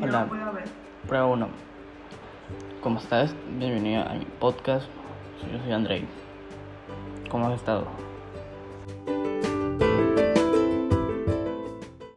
Hola. Prueba 1. ¿Cómo estás? Bienvenido a mi podcast. Yo soy Andrei. ¿Cómo has estado?